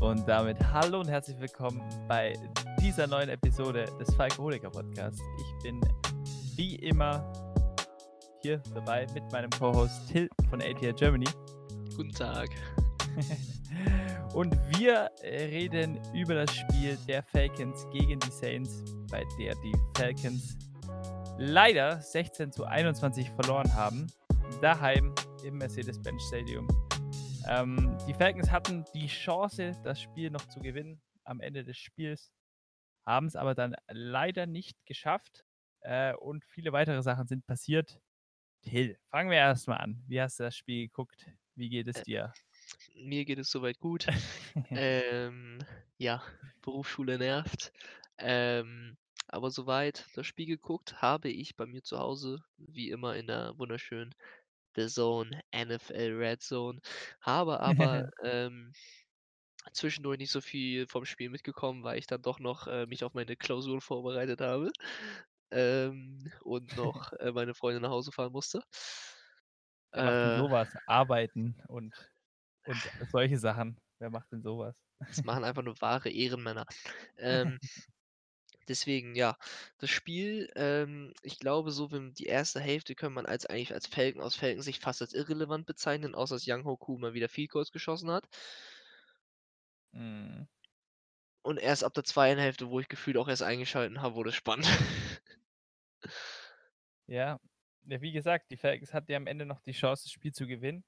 Und damit hallo und herzlich willkommen bei dieser neuen Episode des Falkoholiker Podcasts. Ich bin wie immer hier dabei mit meinem Co-Host Till von ATR Germany. Guten Tag. und wir reden über das Spiel der Falcons gegen die Saints, bei der die Falcons leider 16 zu 21 verloren haben. Daheim im Mercedes-Benz Stadium. Ähm, die Falcons hatten die Chance, das Spiel noch zu gewinnen am Ende des Spiels, haben es aber dann leider nicht geschafft. Äh, und viele weitere Sachen sind passiert. Till, fangen wir erstmal an. Wie hast du das Spiel geguckt? Wie geht es äh, dir? Mir geht es soweit gut. ähm, ja, Berufsschule nervt. Ähm, aber soweit das Spiel geguckt habe ich bei mir zu Hause, wie immer in der wunderschönen The Zone, NFL Red Zone. Habe aber ähm, zwischendurch nicht so viel vom Spiel mitgekommen, weil ich dann doch noch äh, mich auf meine Klausuren vorbereitet habe ähm, und noch äh, meine Freundin nach Hause fahren musste. Äh. sowas? Arbeiten und, und solche Sachen. Wer macht denn sowas? Das machen einfach nur wahre Ehrenmänner. Ähm, deswegen, ja, das Spiel, ähm, ich glaube, so wie die erste Hälfte kann man als eigentlich als Falcon aus Falcon sich fast als irrelevant bezeichnen, außer dass Young Hoku mal wieder Field Goals geschossen hat. Mhm. Und erst ab der zweiten Hälfte, wo ich gefühlt auch erst eingeschalten habe, wurde es spannend. Ja, ja, wie gesagt, die Falcons hatten ja am Ende noch die Chance, das Spiel zu gewinnen.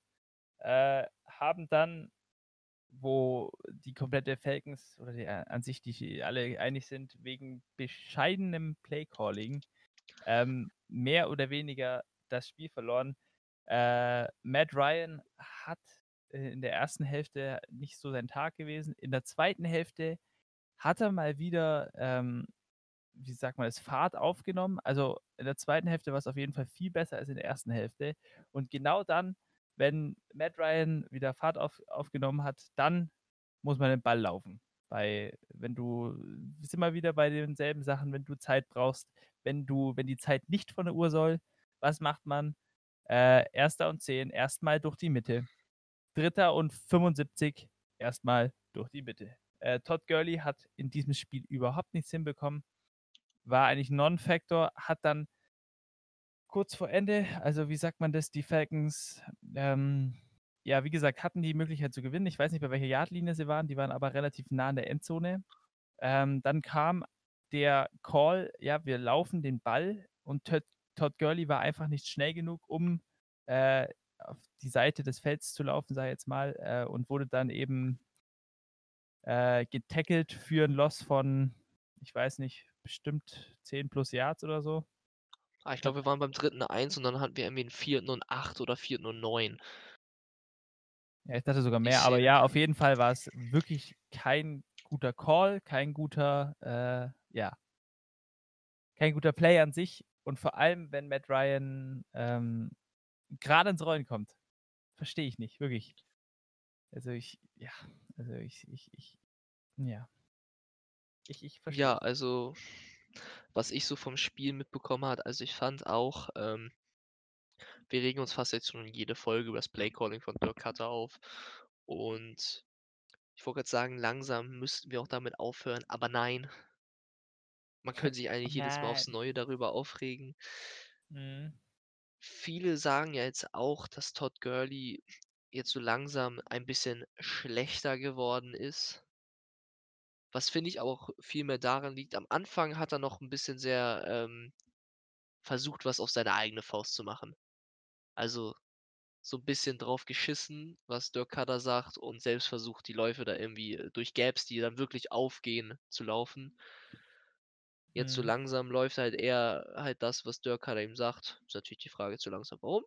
Äh, haben dann, wo die komplette Falcons oder die äh, an sich, die alle einig sind, wegen bescheidenem Playcalling ähm, mehr oder weniger das Spiel verloren. Äh, Matt Ryan hat äh, in der ersten Hälfte nicht so sein Tag gewesen. In der zweiten Hälfte hat er mal wieder ähm, wie sagt man, das Fahrt aufgenommen. Also in der zweiten Hälfte war es auf jeden Fall viel besser als in der ersten Hälfte. Und genau dann, wenn Matt Ryan wieder Fahrt auf, aufgenommen hat, dann muss man den Ball laufen. Weil, wenn du, wir sind mal wieder bei denselben Sachen, wenn du Zeit brauchst, wenn du, wenn die Zeit nicht von der Uhr soll, was macht man? Äh, erster und zehn, erstmal durch die Mitte. Dritter und 75, erstmal durch die Mitte. Äh, Todd Gurley hat in diesem Spiel überhaupt nichts hinbekommen war eigentlich Non-Factor, hat dann kurz vor Ende, also wie sagt man das, die Falcons, ähm, ja, wie gesagt, hatten die Möglichkeit zu gewinnen. Ich weiß nicht, bei welcher Yardlinie sie waren, die waren aber relativ nah an der Endzone. Ähm, dann kam der Call, ja, wir laufen den Ball und Todd, Todd Gurley war einfach nicht schnell genug, um äh, auf die Seite des Felds zu laufen, sag ich jetzt mal, äh, und wurde dann eben äh, getackelt für ein Loss von, ich weiß nicht, bestimmt 10 plus Yards oder so. Ah, ich glaube, wir waren beim dritten 1 und dann hatten wir irgendwie einen vierten und 8 oder vierten und 9. Ja, ich dachte sogar mehr, aber ja, auf jeden Fall war es wirklich kein guter Call, kein guter, äh, ja, kein guter Play an sich und vor allem, wenn Matt Ryan ähm, gerade ins Rollen kommt, verstehe ich nicht, wirklich. Also ich, ja, also ich, ich, ich, ja. Ich, ich verstehe. Ja, also, was ich so vom Spiel mitbekommen habe, also ich fand auch, ähm, wir regen uns fast jetzt schon in jede Folge über das Playcalling von Dirk Cutter auf. Und ich wollte gerade sagen, langsam müssten wir auch damit aufhören, aber nein. Man könnte sich eigentlich jedes Mal aufs Neue darüber aufregen. Mhm. Viele sagen ja jetzt auch, dass Todd Gurley jetzt so langsam ein bisschen schlechter geworden ist. Was finde ich auch viel mehr daran liegt, am Anfang hat er noch ein bisschen sehr, ähm, versucht, was auf seine eigene Faust zu machen. Also, so ein bisschen drauf geschissen, was Dirk Cutter sagt und selbst versucht, die Läufe da irgendwie äh, durch Gaps, die dann wirklich aufgehen, zu laufen. Jetzt so Mhm. langsam läuft halt eher halt das, was Dirk Cutter ihm sagt. Ist natürlich die Frage zu langsam warum.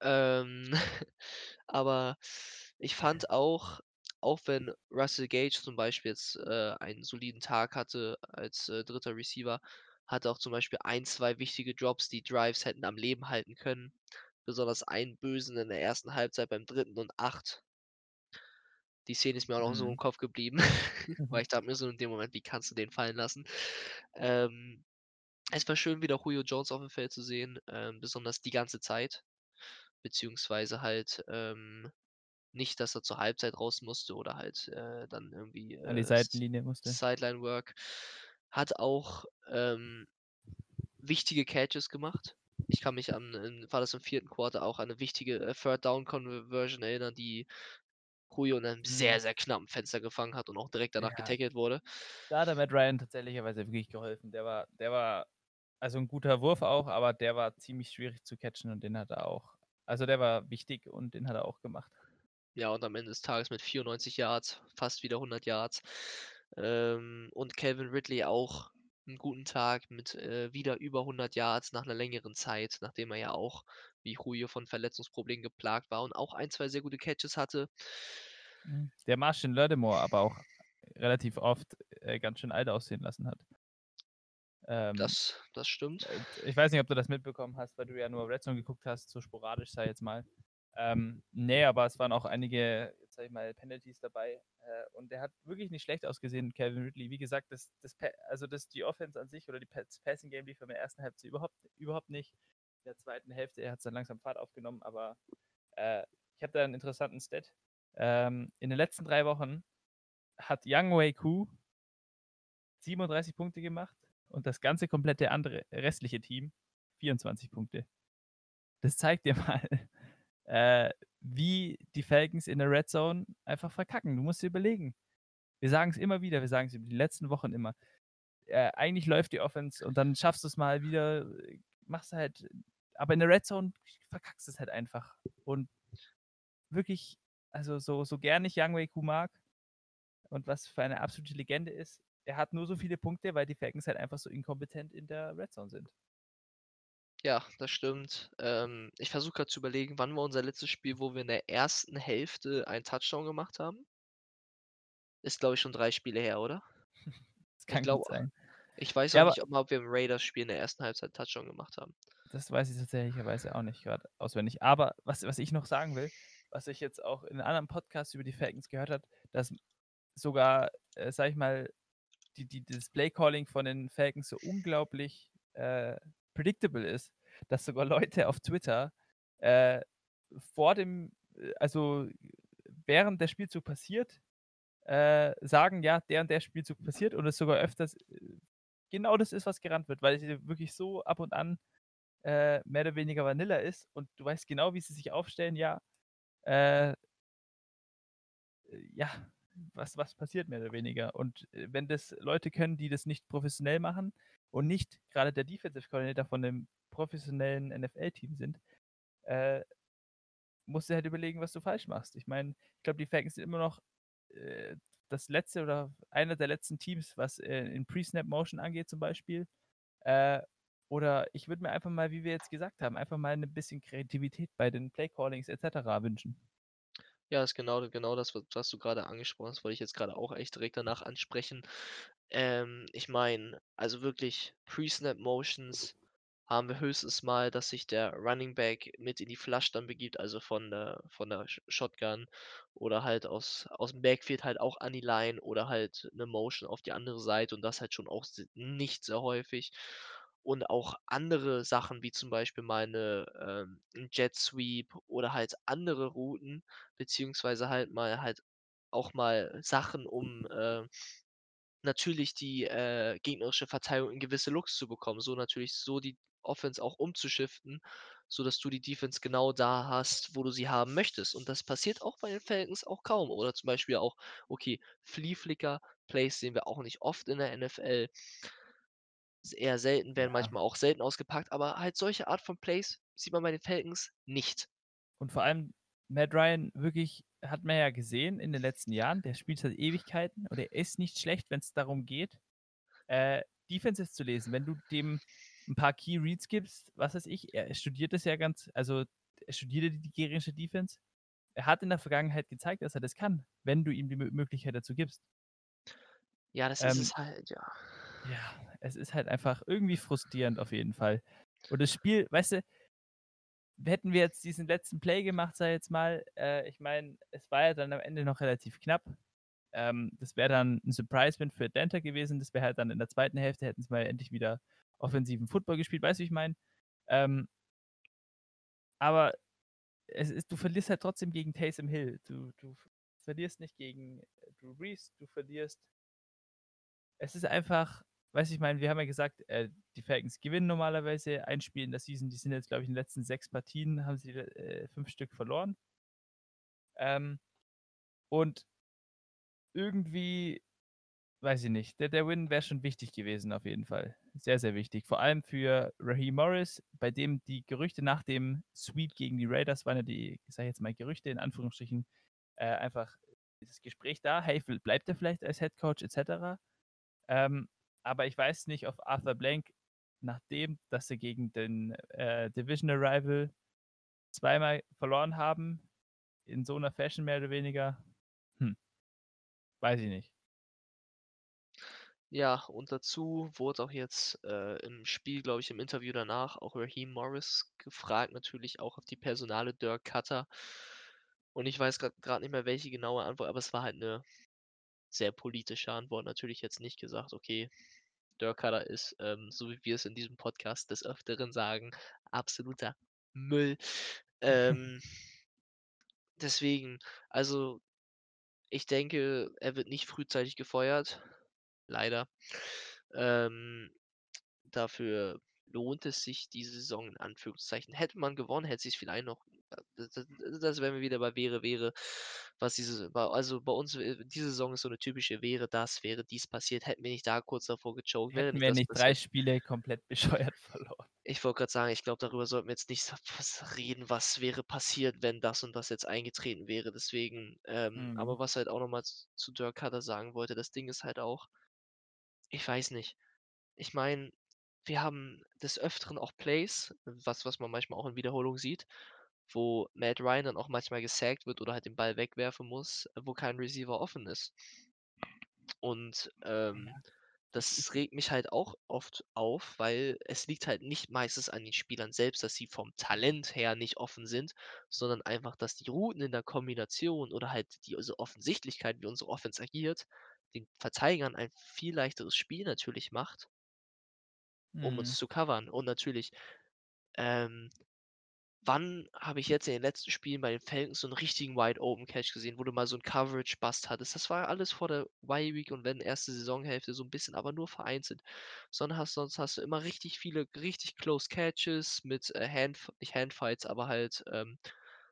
Ähm, aber ich fand auch auch wenn Russell Gage zum Beispiel jetzt äh, einen soliden Tag hatte als äh, dritter Receiver, hatte auch zum Beispiel ein, zwei wichtige Drops, die Drives hätten am Leben halten können. Besonders einen bösen in der ersten Halbzeit beim dritten und acht. Die Szene ist mir auch noch so im Kopf geblieben, weil ich dachte mir so in dem Moment, wie kannst du den fallen lassen? Ähm, es war schön, wieder Julio Jones auf dem Feld zu sehen, ähm, besonders die ganze Zeit. Beziehungsweise halt ähm, nicht, dass er zur Halbzeit raus musste oder halt äh, dann irgendwie An die äh, Seitenlinie musste. Sideline Work. Hat auch ähm, wichtige Catches gemacht. Ich kann mich an, in, war das im vierten Quarter auch an eine wichtige äh, Third Down Conversion erinnern, die Julio in einem Mhm. sehr, sehr knappen Fenster gefangen hat und auch direkt danach Ja. getackelt wurde. Da hat der Matt Ryan tatsächlicherweise wirklich geholfen. Der war, der war, also ein guter Wurf auch, aber der war ziemlich schwierig zu catchen und den hat er auch. Also der war wichtig und den hat er auch gemacht. Ja, und am Ende des Tages mit 94 Yards, fast wieder 100 Yards. Ähm, und Calvin Ridley auch einen guten Tag mit äh, wieder über 100 Yards nach einer längeren Zeit, nachdem er ja auch wie Julio von Verletzungsproblemen geplagt war und auch ein, zwei sehr gute Catches hatte. Mhm. Der Martian Lattimore aber auch relativ oft äh, ganz schön alt aussehen lassen hat. Ähm, Das, das stimmt. äh, ich weiß nicht, ob du das mitbekommen hast, weil du ja nur Red Zone geguckt hast, so sporadisch sei jetzt mal. Ähm, nee, aber es waren auch einige, sag ich mal, Penalties dabei. Äh, und der hat wirklich nicht schlecht ausgesehen, Calvin Ridley. Wie gesagt, das, das, also das, die Offense an sich oder die das Passing Game lief in der ersten Hälfte überhaupt, überhaupt nicht. In der zweiten Hälfte, er hat es dann langsam Fahrt aufgenommen, aber äh, ich habe da einen interessanten Stat. Ähm, in den letzten drei Wochen hat Young Wei Ku 37 Punkte gemacht und das ganze komplette andere restliche Team 24 Punkte. Das zeigt dir mal, äh, wie die Falcons in der Red Zone einfach verkacken. Du musst dir überlegen. Wir sagen es immer wieder, wir sagen es die letzten Wochen immer. Äh, eigentlich läuft die Offense und dann schaffst du es mal wieder, äh, machst halt, aber in der Red Zone verkackst du es halt einfach. Und wirklich, also so, so gern ich Young Wei Ku mag und was für eine absolute Legende ist, er hat nur so viele Punkte, weil die Falcons halt einfach so inkompetent in der Red Zone sind. Ja, das stimmt. Ähm, ich versuche gerade zu überlegen, wann war unser letztes Spiel, wo wir in der ersten Hälfte einen Touchdown gemacht haben? Ist, glaube ich, schon drei Spiele her, oder? Das kann glaub- gut sein. Ich weiß auch nicht, ob, ob wir im Raiders-Spiel in der ersten Halbzeit einen Touchdown gemacht haben. Das weiß ich tatsächlicherweise auch nicht gerade auswendig. Aber was, was ich noch sagen will, was ich jetzt auch in einem anderen Podcast über die Falcons gehört habe, dass sogar, äh, sag ich mal, die, die, das Play-Calling von den Falcons so unglaublich äh, predictable ist, dass sogar Leute auf Twitter äh, vor dem, äh, also während der Spielzug passiert, äh, sagen, ja, der und der Spielzug passiert und es sogar öfters äh, genau das ist, was gerannt wird, weil sie wirklich so ab und an äh, mehr oder weniger Vanilla ist und du weißt genau, wie sie sich aufstellen, ja, äh, ja, was, was passiert mehr oder weniger. Und äh, wenn das Leute können, die das nicht professionell machen und nicht gerade der Defensive Coordinator von einem professionellen NFL-Team sind, äh, musst du halt überlegen, was du falsch machst. Ich meine, ich glaube, die Falcons sind immer noch äh, das letzte oder einer der letzten Teams, was äh, in Pre-Snap-Motion angeht zum Beispiel. Äh, oder ich würde mir einfach mal, wie wir jetzt gesagt haben, einfach mal ein bisschen Kreativität bei den Play-Callings etc. wünschen. Ja, ist genau, genau das, was, was du gerade angesprochen hast, wollte ich jetzt gerade auch echt direkt danach ansprechen. Ähm, ich meine, also wirklich Pre-Snap-Motions haben wir höchstens mal, dass sich der Running Back mit in die Flush dann begibt, also von der, von der Sh- Shotgun oder halt aus, aus dem Backfield halt auch an die Line oder halt eine Motion auf die andere Seite und das halt schon auch nicht sehr häufig. Und auch andere Sachen, wie zum Beispiel mal eine, ähm, Jet Sweep oder halt andere Routen, beziehungsweise halt mal halt auch mal Sachen, um äh, natürlich die äh, gegnerische Verteidigung in gewisse Looks zu bekommen. So natürlich so die Offense auch umzuschiften, sodass du die Defense genau da hast, wo du sie haben möchtest. Und das passiert auch bei den Falcons auch kaum. Oder zum Beispiel auch, okay, Flea Flicker, Plays sehen wir auch nicht oft in der NFL. Eher selten, werden Ja. manchmal auch selten ausgepackt, aber halt solche Art von Plays sieht man bei den Falcons nicht. Und vor allem, Matt Ryan wirklich, hat man ja gesehen in den letzten Jahren, der spielt seit Ewigkeiten und er ist nicht schlecht, wenn es darum geht, äh, Defenses zu lesen. Wenn du dem ein paar Key Reads gibst, was weiß ich, er studiert das ja ganz, also er studierte die gegnerische Defense. Er hat in der Vergangenheit gezeigt, dass er das kann, wenn du ihm die Mö- Möglichkeit dazu gibst. Ja, das ist Ähm, es halt, ja. Ja, es ist halt einfach irgendwie frustrierend auf jeden Fall. Und das Spiel, weißt du, hätten wir jetzt diesen letzten Play gemacht, sag ich jetzt mal, äh, ich meine, es war ja dann am Ende noch relativ knapp. Ähm, das wäre dann ein Surprise-Win für Atlanta gewesen. Das wäre halt dann in der zweiten Hälfte, hätten sie mal endlich wieder offensiven Football gespielt, weißt du, wie ich meine? Ähm, aber es ist, du verlierst halt trotzdem gegen Taysom Hill. Du, du verlierst nicht gegen Drew Brees, du verlierst. Es ist einfach, weiß ich meine, wir haben ja gesagt, äh, die Falcons gewinnen normalerweise ein Spiel in der Season. Die sind jetzt, glaube ich, in den letzten sechs Partien haben sie äh, fünf Stück verloren. Ähm, und irgendwie, weiß ich nicht, der, der Win wäre schon wichtig gewesen, auf jeden Fall. Sehr, sehr wichtig. Vor allem für Raheem Morris, bei dem die Gerüchte nach dem Sweep gegen die Raiders waren ja die, ich sage jetzt mal Gerüchte in Anführungsstrichen, äh, einfach dieses Gespräch da, hey, bleibt er vielleicht als Head Coach etc. Ähm, aber ich weiß nicht, ob Arthur Blank, nachdem, dass sie gegen den äh, Division Rival zweimal verloren haben, in so einer Fashion mehr oder weniger, hm, weiß ich nicht. Ja, und dazu wurde auch jetzt äh, im Spiel, glaube ich, im Interview danach auch Raheem Morris gefragt, natürlich auch auf die Personale Dirk Cutter. Und ich weiß gerade nicht mehr, welche genaue Antwort, aber es war halt eine sehr politische Antwort. Natürlich jetzt nicht gesagt, okay, Cutter ist, ähm, so wie wir es in diesem Podcast des Öfteren sagen, absoluter Müll. Ähm, deswegen, also ich denke, er wird nicht frühzeitig gefeuert. Leider. Ähm, dafür lohnt es sich diese Saison in Anführungszeichen. Hätte man gewonnen, hätte sich vielleicht noch. Das, das, das wären wir wieder bei wäre, wäre, was diese, also bei uns, äh, diese Saison ist so eine typische wäre das, wäre dies passiert, hätten wir nicht da kurz davor gechoked. Hätten wir nicht drei Spiele komplett bescheuert verloren. Ich wollte gerade sagen, ich glaube, darüber sollten wir jetzt nicht reden, was wäre passiert, wenn das und das jetzt eingetreten wäre. Deswegen, ähm, mhm. aber was halt auch nochmal zu Dirk Cutter sagen wollte, das Ding ist halt auch, ich weiß nicht. Ich meine, wir haben des Öfteren auch Plays, was, was man manchmal auch in Wiederholung sieht, wo Matt Ryan dann auch manchmal gesackt wird oder halt den Ball wegwerfen muss, wo kein Receiver offen ist. Und ähm, das regt mich halt auch oft auf, weil es liegt halt nicht meistens an den Spielern selbst, dass sie vom Talent her nicht offen sind, sondern einfach, dass die Routen in der Kombination oder halt die also Offensichtlichkeit, wie unsere Offense agiert, den Verteidigern ein viel leichteres Spiel natürlich macht, um uns Mhm. zu covern. Und natürlich, ähm, wann habe ich jetzt in den letzten Spielen bei den Falcons so einen richtigen Wide Open Catch gesehen, wo du mal so 'n Coverage Bust hattest? Das war alles vor der Bye Week und wenn erste Saisonhälfte so ein bisschen, aber nur vereinzelt. Sondern hast sonst hast du immer richtig viele richtig close Catches mit, äh, Hand nicht Handfights, aber halt, ähm,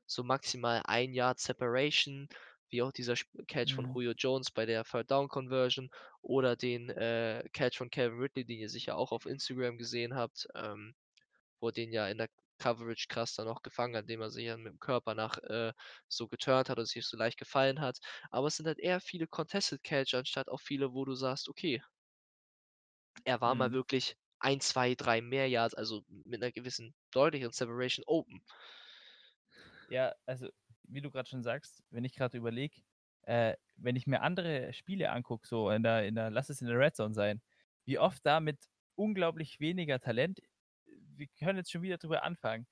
so maximal 1 Yard Separation wie auch dieser Catch von Mhm. Julio Jones bei der Third Down Conversion oder den äh, Catch von Kevin Ridley, den ihr sicher auch auf Instagram gesehen habt, ähm, wo er den ja in der Coverage krass dann auch gefangen hat, indem er sich ja mit dem Körper nach äh, so geturnt hat und sich so leicht gefallen hat. Aber es sind halt eher viele Contested Catch, anstatt auch viele, wo du sagst, okay, er war mal Mhm. wirklich ein, zwei, drei mehr Yards, also mit einer gewissen deutlichen Separation open. Ja, also wie du gerade schon sagst, wenn ich gerade überlege, äh, wenn ich mir andere Spiele angucke, so in der, in der, lass es in der Red Zone sein, wie oft da mit unglaublich weniger Talent, wir können jetzt schon wieder drüber anfangen,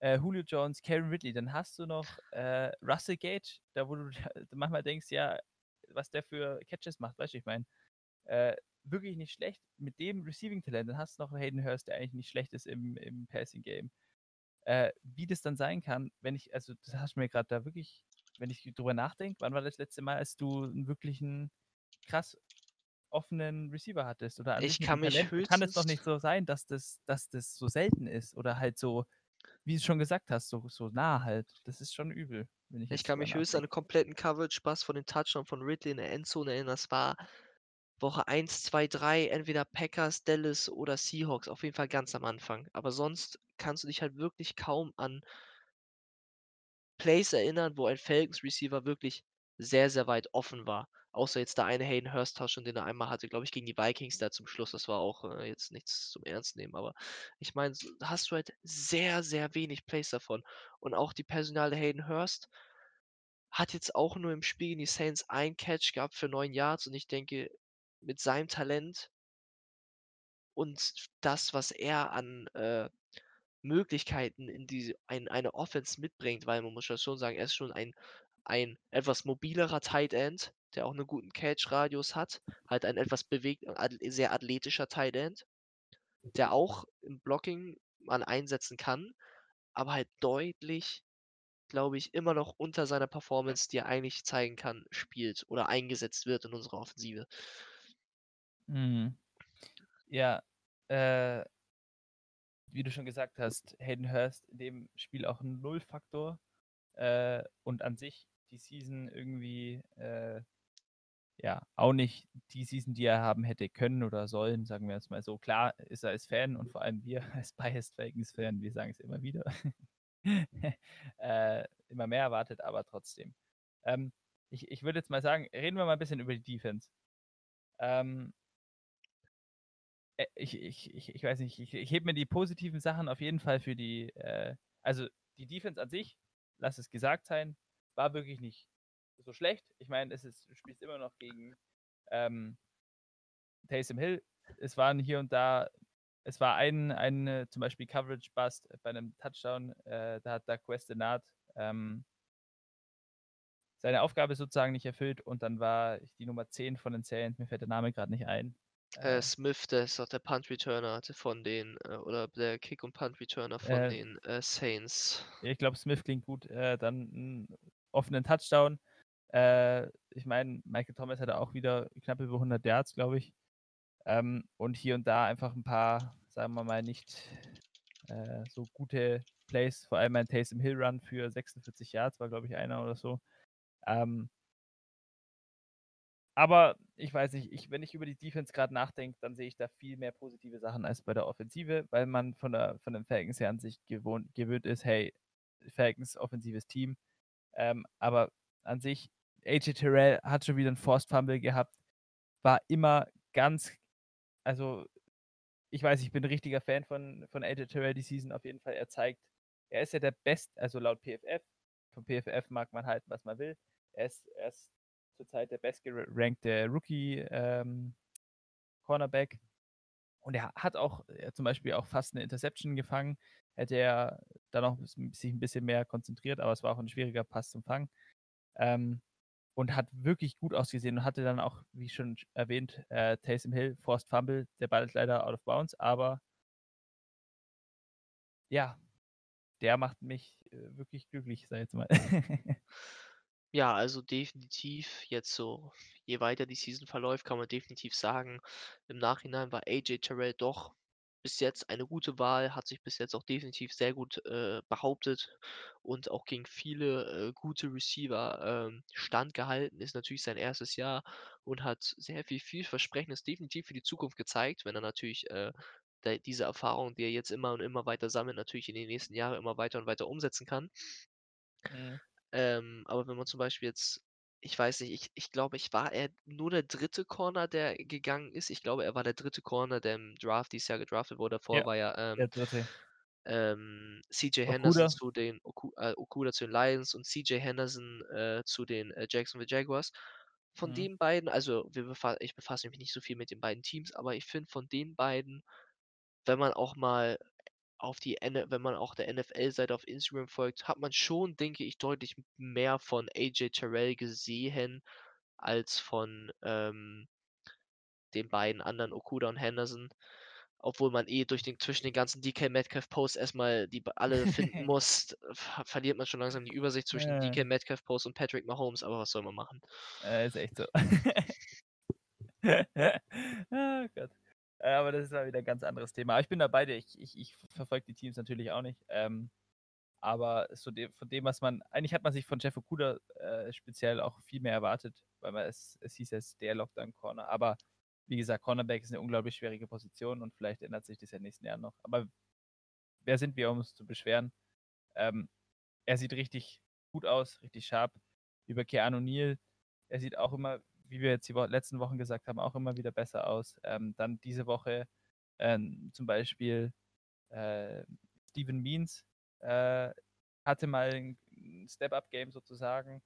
äh, Julio Jones, Karen Ridley, dann hast du noch äh, Russell Gage, da wo du manchmal denkst, ja, was der für Catches macht, weißt du, ich meine, äh, wirklich nicht schlecht. Mit dem Receiving-Talent, dann hast du noch Hayden Hurst, der eigentlich nicht schlecht ist im, im Passing-Game äh, wie das dann sein kann, wenn ich, also das hast du mir gerade da wirklich, wenn ich drüber nachdenke, wann war das letzte Mal, als du einen wirklichen krass offenen Receiver hattest oder ich kann mich Talent, höchstens kann es doch nicht so sein, dass das, dass das so selten ist oder halt so, wie du schon gesagt hast, so, so nah halt. Das ist schon übel. ich, ich kann mich höchstens an einen kompletten Coverage-Pass von den Touchdown von Ridley in der Endzone erinnern. Das war Woche 1, 2, 3, entweder Packers, Dallas oder Seahawks, auf jeden Fall ganz am Anfang. Aber sonst kannst du dich halt wirklich kaum an Plays erinnern, wo ein Falcons Receiver wirklich sehr, sehr weit offen war. Außer jetzt der eine Hayden Hurst Touchdown, den er einmal hatte, glaube ich, gegen die Vikings da zum Schluss. Das war auch äh, jetzt nichts zum Ernst nehmen, aber ich meine, hast du halt sehr, sehr wenig Plays davon. Und auch die Personale Hayden Hurst hat jetzt auch nur im Spiel gegen die Saints ein Catch gehabt für 9 Yards und ich denke, mit seinem Talent und das, was er an äh, Möglichkeiten in die ein eine Offense mitbringt, weil man muss ja schon sagen, er ist schon ein ein etwas mobilerer Tight End, der auch 'nen guten Catch-Radius hat, halt ein etwas bewegt sehr athletischer Tight End, der auch im Blocking mal einsetzen kann, aber halt deutlich glaube ich, immer noch unter seiner Performance, die er eigentlich zeigen kann, spielt oder eingesetzt wird in unserer Offensive. Mhm. Ja, äh wie du schon gesagt hast, Hayden Hurst in dem Spiel auch 'n Null-Faktor, äh, und an sich die Season irgendwie, äh ja, auch nicht die Season, die er haben hätte können oder sollen, sagen wir jetzt mal so. Klar ist er als Fan und vor allem wir als Biased Falcons-Fan, wir sagen es immer wieder, äh, immer mehr erwartet, aber trotzdem. Ähm, ich ich würde jetzt mal sagen, reden wir mal 'n bisschen über die Defense. Ähm äh, ich ich ich ich weiß nicht, ich ich hebe mir die positiven Sachen auf jeden Fall für die, äh also, die Defense an sich, lass es gesagt sein, war wirklich nicht so schlecht. Ich meine, es ist du spielst immer noch gegen, ähm Taysom Hill. Es waren hier und da es war ein ein, äh, zum Beispiel Coverage Bust bei 'nem Touchdown, äh, da hat Doug Questenard, ähm seine Aufgabe sozusagen nicht erfüllt und dann war die Nummer 10 von den Saints, mir fällt der Name grad nicht ein. Äh, Smith, der ist doch der Punt Returner von den äh, oder der Kick und Punt Returner von Äh den, äh, Saints. Ich glaube, Smith klingt gut, äh, dann 'n offenen Touchdown. Äh, ich meine, Michael Thomas hatte auch wieder knapp über 100 Yards, glaube ich. Ähm, und hier und da einfach 'n paar, sagen wir mal, nicht, so gute Plays, vor allem ein Taysom Hill Run für 46 Yards war, glaube ich, einer oder so. Ähm aber ich weiß nicht, ich wenn ich über die Defense grad nachdenke, dann sehe ich da viel mehr positive Sachen als bei der Offensive, weil man von der von den Falcons her an sich gewohnt gewöhnt ist: „Hey, Falcons offensives Team.“ Ähm, aber an sich, AJ Terrell hat schon wieder 'n Forced Fumble gehabt, war immer ganz also, ich weiß, ich bin 'n richtiger Fan von von AJ Terrell die Season auf jeden Fall. Er zeigt er ist ja der best also, laut PFF von PFF mag man halten, was man will. Er ist er ist zurzeit der bestgerankte Rookie, ähm, Cornerback. Und er hat auch äh, zum Beispiel auch fast 'ne Interception gefangen. Hätte er da noch s sich 'n bisschen mehr konzentriert, aber es war auch 'n schwieriger Pass zum Fangen. Ähm, und hat wirklich gut ausgesehen und hatte dann auch, wie schon sch erwähnt, äh, Taysom Hill, Forced Fumble. Der Ball ist leider out of bounds, aber ja, der macht mich, äh, wirklich glücklich, sage ich jetzt mal. Ja, also, definitiv jetzt so je weiter die Season verläuft, kann man definitiv sagen, im Nachhinein war AJ Terrell doch bis jetzt eine gute Wahl, hat sich bis jetzt auch definitiv sehr gut, äh, behauptet und auch gegen viele, äh, gute Receiver, ähm, standgehalten. Ist natürlich sein 1. Jahr und hat sehr viel Vielversprechendes definitiv für die Zukunft gezeigt, wenn er natürlich, äh, de diese Erfahrung, die er jetzt immer und immer weiter sammelt, natürlich in den nächsten Jahren immer weiter und weiter umsetzen kann. Mhm. Ähm, aber wenn man zum Beispiel jetzt ich weiß nicht, ich ich glaube, ich war er nur der 3. Corner, der gegangen ist. Ich glaube, er war der 3. Corner, der im Draft dieses Jahr gedraftet wurde. Davor Ja, war ja, ähm der 3. ähm, CJ Henderson zu den Oku äh, Okudah zu den Lions und CJ Henderson, äh, zu den, äh, Jacksonville Jaguars. Von Mhm. den beiden also, wir befa ich befasse mich nicht so viel mit den beiden Teams, aber ich finde von den beiden, wenn man auch mal auf die wenn man auch der NFL-Seite auf Instagram folgt, hat man schon, denke ich, deutlich mehr von AJ Terrell gesehen als von, ähm den beiden anderen Okudah und Henderson. Obwohl man eh durch den zwischen den ganzen DK Metcalf Posts erst mal die alle finden muss, ver verliert man schon langsam die Übersicht zwischen Äh. DK Metcalf Posts und Patrick Mahomes, aber was soll man machen? Äh, ist echt so. Ah Gott. Äh, aber das ist mal wieder 'n ganz anderes Thema. Aber ich bin da bei. Ich ich ich verfolge die Teams natürlich auch nicht. Ähm, aber so de von dem, was man eigentlich hat man sich von Jeff Okudah, äh, speziell auch viel mehr erwartet, weil man es es hieß ist der Lockdown Corner. Aber wie gesagt, Cornerback ist 'ne unglaublich schwierige Position und vielleicht ändert sich das ja nächsten Jahren noch. Aber wer sind wir, um uns zu beschweren? Ähm, er sieht richtig gut aus, richtig sharp. Über Keanu Neal, er sieht auch immer, wie wir jetzt die letzten Wochen gesagt haben, auch immer wieder besser aus. Ähm, dann diese Woche, ähm, zum Beispiel, äh, Steven Means, äh, hatte mal 'n 'n Step-up-Game sozusagen.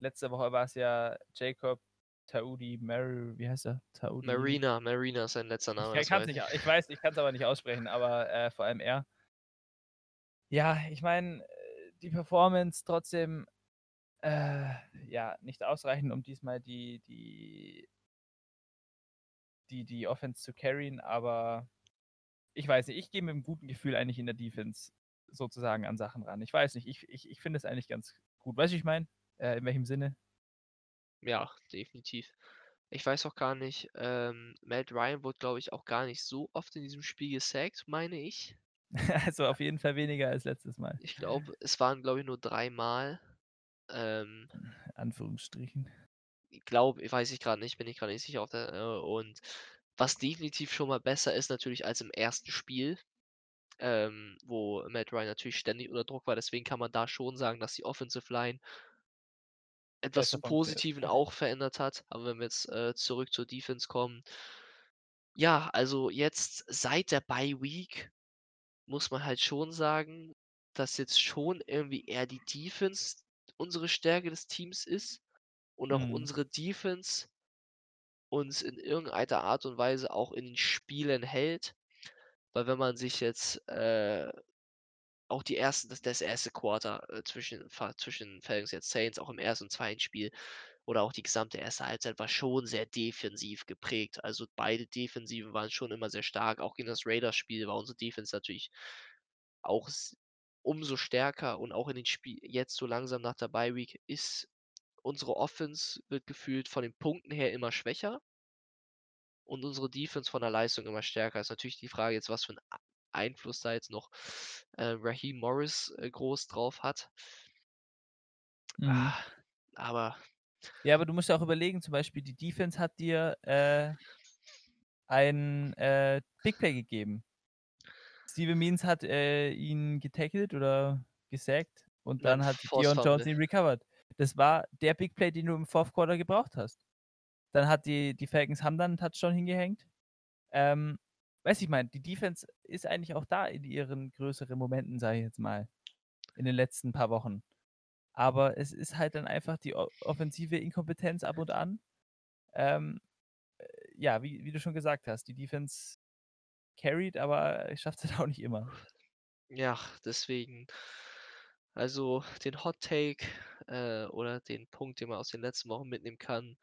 Letzte Woche war's ja Jacob Taudi Mer wie heißt er? Taudi Marina, Marina ist sein letzter Ich Name, das kann's weiß nicht ich. ich weiß, ich kann's aber nicht aussprechen, aber, äh, vor allem er. Ja, ich meine, äh, die Performance trotzdem, äh, ja, nicht ausreichend, um diesmal die die die die Offense zu carryen, aber ich weiß nicht, ich gehe mit 'nem guten Gefühl eigentlich in der Defense sozusagen an Sachen ran. Ich weiß nicht, ich, ich, ich finde es eigentlich ganz gut. Weißt du, ich meine? Äh, in welchem Sinne? Ja, definitiv. Ich weiß auch gar nicht, ähm, Matt Ryan wurde, glaube ich, auch gar nicht so oft in diesem Spiel gesackt, meine ich. also auf jeden Fall weniger als letztes Mal. Ich glaube, es waren, glaube ich, nur dreimal. Ähm, Anführungsstrichen. Ich glaube, weiß ich gerade nicht, bin ich gerade nicht sicher auf der, äh, und was definitiv schon mal besser ist natürlich als im ersten Spiel, ähm, wo Matt Ryan natürlich ständig unter Druck war. Deswegen kann man da schon sagen, dass die Offensive Line etwas zum. Positiven auch verändert hat. Aber wenn wir jetzt äh, zurück zur Defense kommen, ja, also jetzt seit der Bye Week muss man halt schon sagen, dass jetzt schon irgendwie eher die Defense unsere Stärke des Teams ist und auch Mhm. unsere Defense uns in irgendeiner Art und Weise auch in den Spielen hält. Weil wenn man sich jetzt äh, auch die ersten, das, das erste Quarter äh, zwischen, zwischen Falcons jetzt Saints, auch im ersten und zweiten Spiel oder auch die gesamte erste Halbzeit war schon sehr defensiv geprägt. Also beide Defensiven waren schon immer sehr stark. Auch gegen das Raiders-Spiel war unsere Defense natürlich auch umso stärker und auch in den Spiel jetzt so langsam nach der Bye Week ist unsere Offense wird gefühlt von den Punkten her immer schwächer und unsere Defense von der Leistung immer stärker. Ist natürlich die Frage jetzt, was für 'n A Einfluss da jetzt noch, äh, Raheem Morris, äh, groß drauf hat. Mhm. Ah, aber Ja, aber du musst ja auch überlegen, zum Beispiel die Defense hat dir äh, ein äh, Big Play gegeben. Steven Means hat äh, ihn getackelt oder gesackt und einem dann hat Dion Jones ihn recovered. Das war der Big Play, den du im Fourth Quarter gebraucht hast. Dann hat die, die Falcons haben dann einen Touchdown hingehängt. Ähm, weiß ich meine, die Defense ist eigentlich auch da in ihren größeren Momenten, sage ich jetzt mal, in den letzten paar Wochen. Aber es ist halt dann einfach die offensive Inkompetenz ab und an. Ähm, äh, ja, wie, wie du schon gesagt hast, die Defense carried, aber schafft es halt auch nicht immer. Ja, deswegen also den Hot Take, äh, oder den Punkt, den man aus den letzten Wochen mitnehmen kann,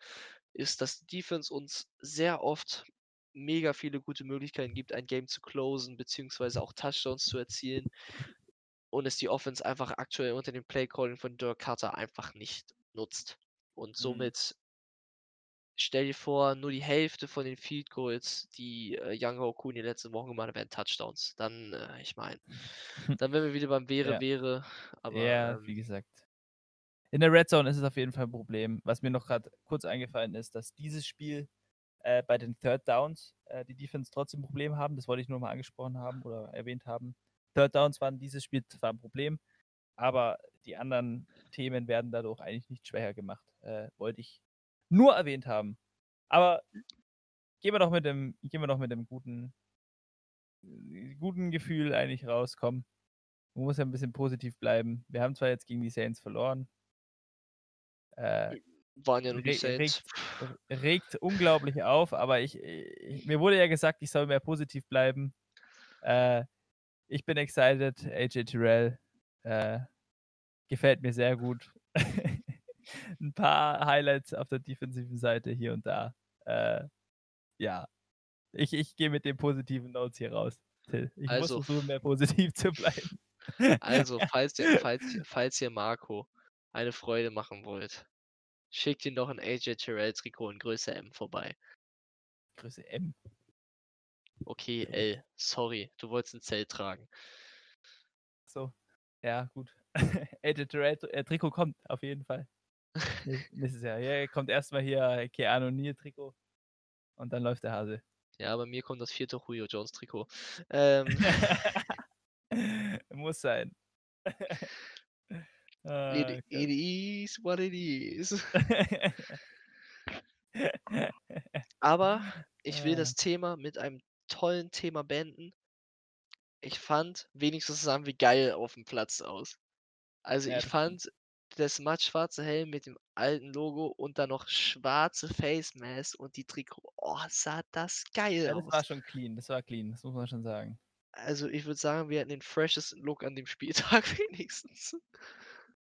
ist, dass die Defense uns sehr oft mega viele gute Möglichkeiten gibt, ein Game zu closen, beziehungsweise auch Touchdowns zu erzielen und es die Offense einfach aktuell unter dem Playcalling von Dirk Cutter einfach nicht nutzt. Und Mhm. somit stell dir vor, nur die Hälfte von den Field Goals, die äh, Young Hoku in den letzten Wochen gemacht hat, wären Touchdowns. Dann, äh, ich meine, dann wären wir wieder beim Wäre, Ja. Wäre. Aber ja, ähm, wie gesagt. In der Red Zone ist es auf jeden Fall ein Problem. Was mir noch gerade kurz eingefallen ist, dass dieses Spiel äh, bei den Third Downs äh, die Defense trotzdem ein Problem haben. Das wollte ich nur mal angesprochen haben oder erwähnt haben. Third Downs waren dieses Spiel zwar ein Problem, aber die anderen Themen werden dadurch eigentlich nicht schwächer gemacht. Äh, wollte ich nur erwähnt haben. Aber gehen wir doch mit dem, gehen wir doch mit dem guten, äh, guten Gefühl eigentlich raus. Komm, man muss ja ein bisschen positiv bleiben. Wir haben zwar jetzt gegen die Saints verloren. Äh, waren ja nur die Saints. r- regt unglaublich auf, aber ich, ich mir wurde ja gesagt, ich soll mehr positiv bleiben. Äh, ich bin excited, AJ Terrell. Äh, gefällt mir sehr gut. Ein paar Highlights auf der defensiven Seite hier und da. Äh, ja, ich, ich gehe mit den positiven Notes hier raus. Till. Ich Also, muss versuchen, mehr positiv zu bleiben. Also, falls ihr, falls, falls ihr Marco eine Freude machen wollt, schickt ihn doch ein AJ Terrell Trikot in Größe M vorbei. Größe M. Okay. L. Sorry, du wolltest ein Zelt tragen. So, ja, gut. AJ Terrell äh, Trikot kommt auf jeden Fall. Nä- Nächstes Jahr. Ja, kommt erstmal hier Keanu Neal Trikot und dann läuft der Hase. Ja, bei mir kommt das vierte Julio Jones Trikot. Ähm, Muss sein. Ah, it, it is what it is. Aber ich will Ah. das Thema mit einem tollen Thema beenden. Ich fand, wenigstens sahen wir geil auf dem Platz aus. Also Ja, ich fand das mattschwarze Helm mit dem alten Logo und dann noch schwarze Face Mask und die Trikot. Oh, sah das geil Ja, das war aus. schon clean, das war clean, das muss man schon sagen. Also ich würde sagen, wir hatten den freshesten Look an dem Spieltag wenigstens.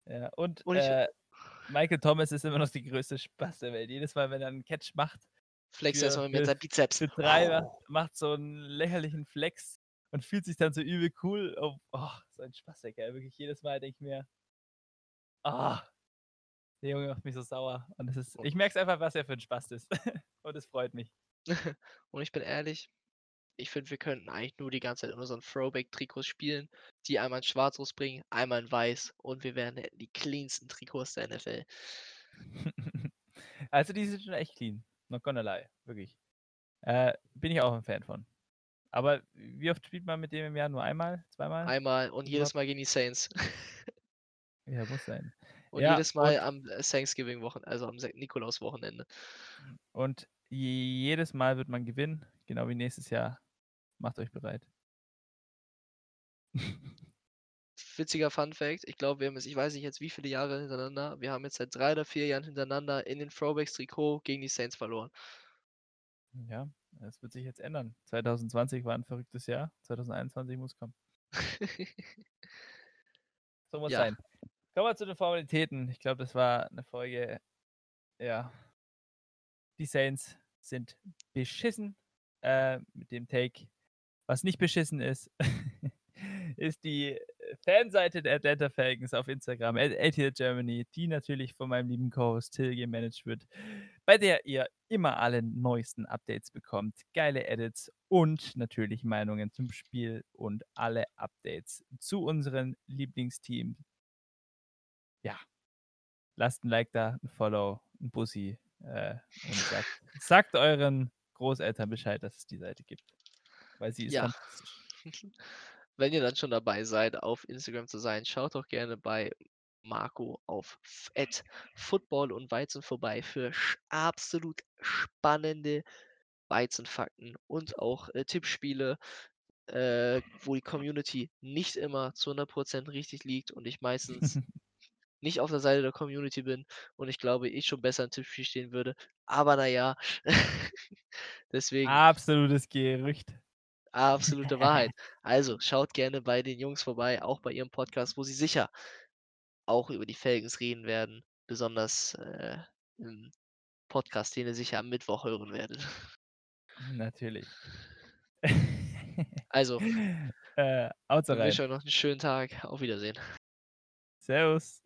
Ja, und Und ich- äh, Michael Thomas ist immer noch die größte Spaß der Welt. Jedes Mal, wenn er einen Catch macht, Flex erstmal mit seinem Bizeps. für drei macht, macht so einen lächerlichen Flex und fühlt sich dann so übel cool. Oh, oh so ein Spaß, der Kerl. Wirklich jedes Mal denke ich mir, ah, der Junge macht mich so sauer. Und es ist, ich merke es einfach, was er für ein Spaß ist. und es freut mich. und ich bin ehrlich, ich finde, wir könnten eigentlich nur die ganze Zeit in unseren Throwback-Trikots spielen, die einmal in schwarz rausbringen, einmal in weiß und wir wären die cleansten Trikots der NFL. also die sind schon echt clean. Not gonna lie. Wirklich. Äh, bin ich auch ein Fan von. Aber wie oft spielt man mit dem im Jahr? Nur einmal? Zweimal? Einmal und jedes Mal gegen die Saints. Ja, muss sein. Und ja, jedes Mal am Thanksgiving-Wochenende, also am Nikolaus-Wochenende. Und jedes Mal wird man gewinnen, genau wie nächstes Jahr. Macht euch bereit. Witziger Fun Fact, ich glaube, wir haben jetzt, ich weiß nicht jetzt wie viele Jahre hintereinander, wir haben jetzt seit drei oder vier Jahren hintereinander in den Throwbacks Trikot gegen die Saints verloren. Ja, das wird sich jetzt ändern. 2020 war ein verrücktes Jahr, 2021 muss kommen. so muss ja. sein. Kommen wir zu den Formalitäten. Ich glaube, das war eine Folge, ja. Die Saints sind beschissen äh, mit dem Take was nicht beschissen ist, ist die Fanseite der Atlanta Falcons auf Instagram, ATL Germany, die natürlich von meinem lieben Co-Host Till gemanagt wird, bei der ihr immer alle neuesten Updates bekommt, geile Edits und natürlich Meinungen zum Spiel und alle Updates zu unseren Lieblingsteams. Ja, lasst ein Like da, ein Follow, ein Bussi äh, und sagt, sagt euren Großeltern Bescheid, dass es die Seite gibt weil sie ist ja. Wenn ihr dann schon dabei seid, auf Instagram zu sein, schaut doch gerne bei Marco auf Football und Weizen vorbei für absolut spannende Weizenfakten und auch äh, Tippspiele, äh, wo die Community nicht immer zu 100% richtig liegt und ich meistens nicht auf der Seite der Community bin und ich glaube, ich schon besser im Tippspiel stehen würde. Aber naja, deswegen. Absolutes Gerücht. Absolute Wahrheit. Also schaut gerne bei den Jungs vorbei, auch bei ihrem Podcast, wo sie sicher auch über die Falcons reden werden. Besonders äh, im Podcast, den ihr sicher am Mittwoch hören werdet. Natürlich. Also, äh, ich wünsche euch noch einen schönen Tag. Auf Wiedersehen. Servus.